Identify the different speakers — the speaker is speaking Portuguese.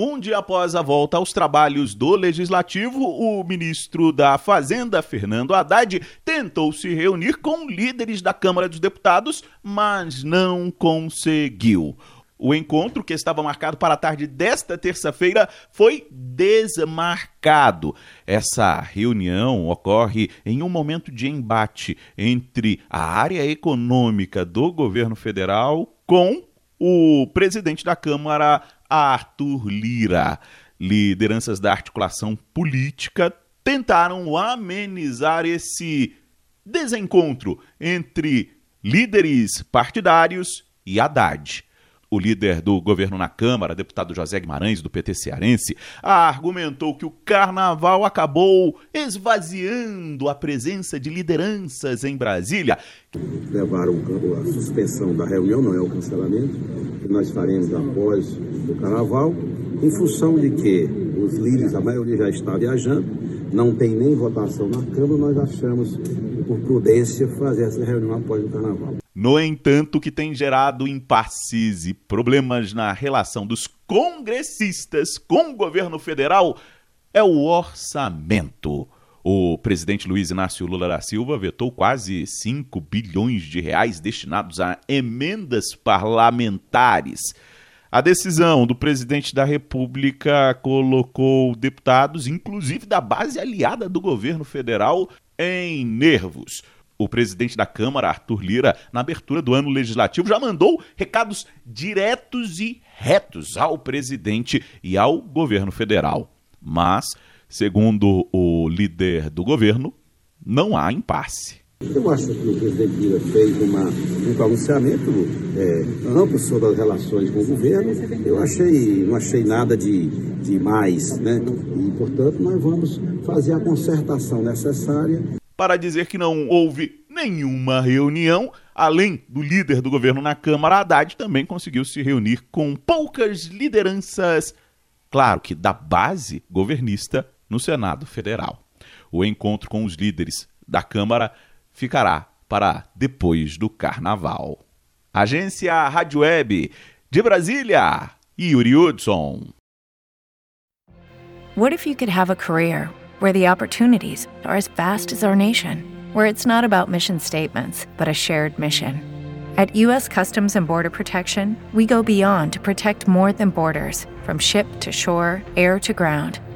Speaker 1: Um dia após a volta aos trabalhos do Legislativo, o ministro da Fazenda, Fernando Haddad, tentou se reunir com líderes da Câmara dos Deputados, mas não conseguiu. O encontro, que estava marcado para a tarde desta terça-feira, foi desmarcado. Essa reunião ocorre em um momento de embate entre a área econômica do governo federal com o presidente da Câmara, Arthur Lira. Lideranças da articulação política tentaram amenizar esse desencontro entre líderes partidários e Haddad. O líder do governo na Câmara, deputado José Guimarães, do PT cearense, argumentou que o carnaval acabou esvaziando a presença de lideranças em Brasília.
Speaker 2: Levaram a suspensão da reunião, não é o cancelamento, que nós faremos após o carnaval, em função de que os líderes, a maioria já está viajando, não tem nem votação na Câmara, nós achamos por prudência fazer essa reunião após o carnaval.
Speaker 1: No entanto, que tem gerado impasses e problemas na relação dos congressistas com o governo federal é o orçamento. O presidente Luiz Inácio Lula da Silva vetou quase 5 bilhões de reais destinados a emendas parlamentares. A decisão do presidente da República colocou deputados, inclusive da base aliada do governo federal, em nervos. O presidente da Câmara, Arthur Lira, na abertura do ano legislativo, já mandou recados diretos e retos ao presidente e ao governo federal. Mas, segundo o líder do governo, não há impasse.
Speaker 2: Eu acho que o presidente Lira fez uma, um pronunciamento é, amplo sobre as relações com o governo. Eu achei, não achei nada de, de mais, né? E, portanto, nós vamos fazer a concertação necessária
Speaker 1: para dizer que não houve nenhuma reunião. Além do líder do governo na Câmara, Haddad também conseguiu se reunir com poucas lideranças, claro que da base governista no Senado Federal. O encontro com os líderes da Câmara ficará para depois do Carnaval. Agência Rádio Web de Brasília, Yuri Hudson.
Speaker 3: What if you could have a career where the opportunities are as vast as our nation, where it's not about mission statements, but a shared mission. At U.S. Customs and Border Protection, we go beyond to protect more than borders from ship to shore, air to ground,